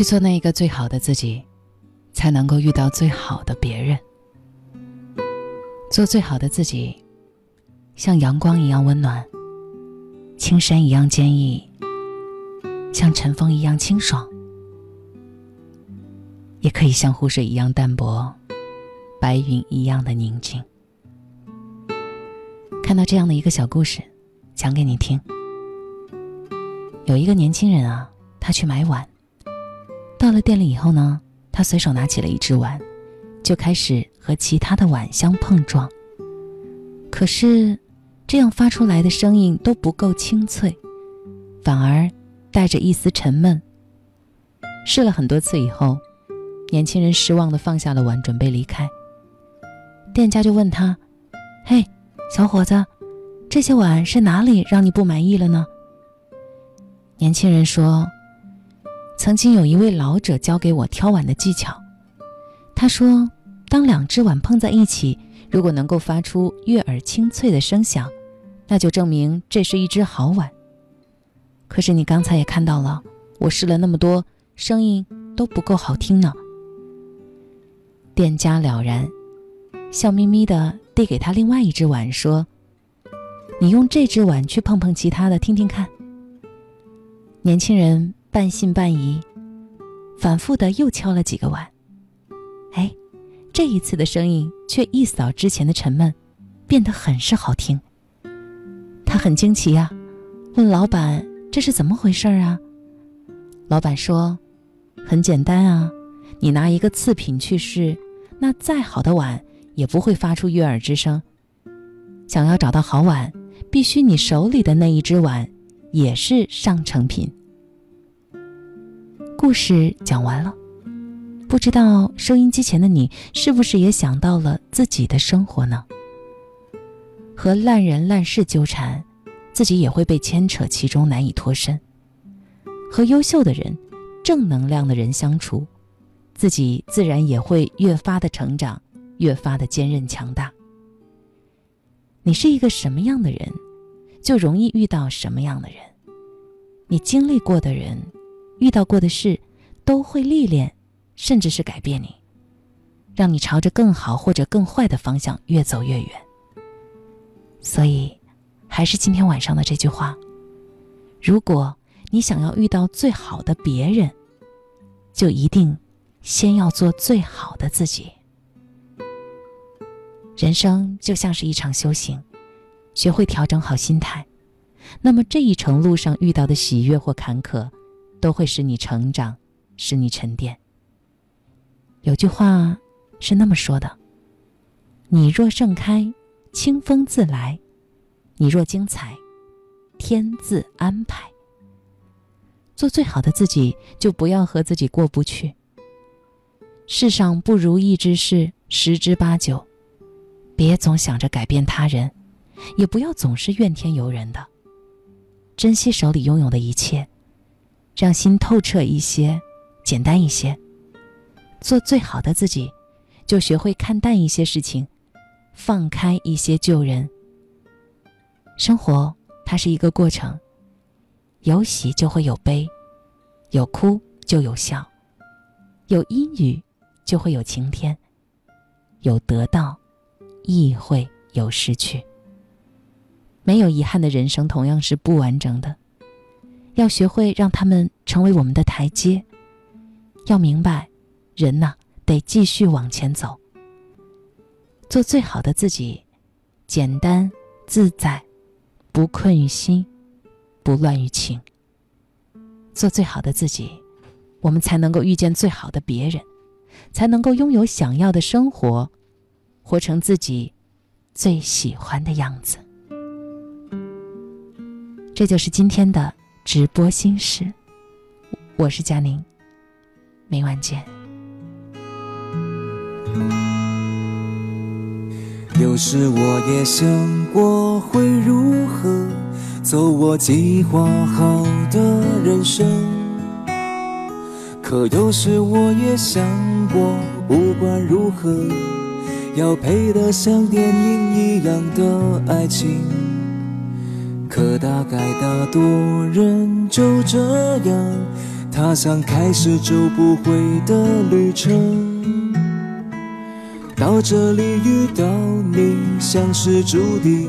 去做那一个最好的自己，才能够遇到最好的别人。做最好的自己，像阳光一样温暖，青山一样坚毅，像晨风一样清爽，也可以像湖水一样淡泊，白云一样的宁静。看到这样的一个小故事，讲给你听。有一个年轻人啊，他去买碗。到了店里以后呢，他随手拿起了一只碗，就开始和其他的碗相碰撞。可是，这样发出来的声音都不够清脆，反而带着一丝沉闷。试了很多次以后，年轻人失望的放下了碗，准备离开。店家就问他：“嘿，小伙子，这些碗是哪里让你不满意了呢？”年轻人说。曾经有一位老者教给我挑碗的技巧。他说：“当两只碗碰在一起，如果能够发出悦耳清脆的声响，那就证明这是一只好碗。可是你刚才也看到了，我试了那么多，声音都不够好听呢。”店家了然，笑眯眯地递给他另外一只碗，说：“你用这只碗去碰碰其他的，听听看。”年轻人。半信半疑，反复的又敲了几个碗，哎，这一次的声音却一扫之前的沉闷，变得很是好听。他很惊奇呀，问老板：“这是怎么回事啊？”老板说：“很简单啊，你拿一个次品去试，那再好的碗也不会发出悦耳之声。想要找到好碗，必须你手里的那一只碗也是上成品。”故事讲完了，不知道收音机前的你是不是也想到了自己的生活呢？和烂人烂事纠缠，自己也会被牵扯其中，难以脱身；和优秀的人、正能量的人相处，自己自然也会越发的成长，越发的坚韧强大。你是一个什么样的人，就容易遇到什么样的人。你经历过的人。遇到过的事，都会历练，甚至是改变你，让你朝着更好或者更坏的方向越走越远。所以，还是今天晚上的这句话：如果你想要遇到最好的别人，就一定先要做最好的自己。人生就像是一场修行，学会调整好心态，那么这一程路上遇到的喜悦或坎坷。都会使你成长，使你沉淀。有句话是那么说的：“你若盛开，清风自来；你若精彩，天自安排。”做最好的自己，就不要和自己过不去。世上不如意之事十之八九，别总想着改变他人，也不要总是怨天尤人的。珍惜手里拥有的一切。让心透彻一些，简单一些，做最好的自己，就学会看淡一些事情，放开一些旧人。生活它是一个过程，有喜就会有悲，有哭就有笑，有阴雨就会有晴天，有得到亦会有失去。没有遗憾的人生同样是不完整的。要学会让他们成为我们的台阶。要明白，人呐，得继续往前走，做最好的自己，简单自在，不困于心，不乱于情。做最好的自己，我们才能够遇见最好的别人，才能够拥有想要的生活，活成自己最喜欢的样子。这就是今天的直播心事，我是佳宁，明晚见。有时我也想过会如何走我计划好的人生，可有时我也想过，不管如何，要配得像电影一样的爱情。可大概大多人就这样踏上开始就不回的旅程，到这里遇到你像是注定，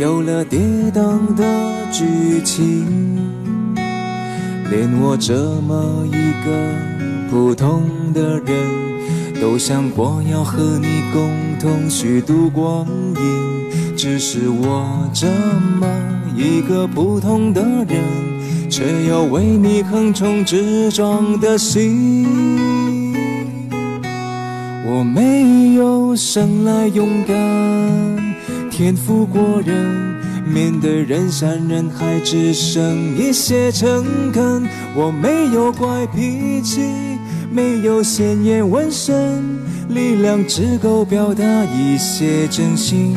有了跌宕的剧情。连我这么一个普通的人，都想过要和你共同虚度光阴，只是我这么。一个普通的人，却有为你横冲直撞的心。我没有生来勇敢，天赋过人，面对人山人海只剩一些诚恳。我没有怪脾气，没有鲜艳纹身，力量只够表达一些真心。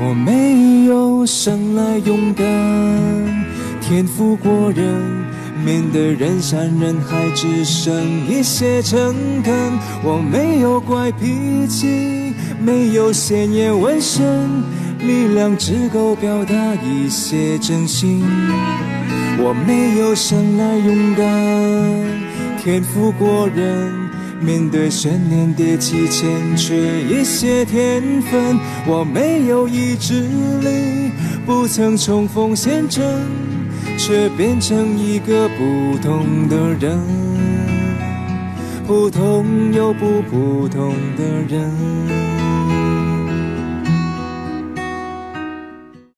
我没有生来勇敢，天赋过人，面对人山人海只剩一些诚恳。我没有怪脾气，没有鲜艳纹身，力量只够表达一些真心。我没有生来勇敢，天赋过人，面对悬念迭起欠缺一些天分。我没有意志力。不曾冲锋陷阵，却变成一个不同的人，普通又不普通的人。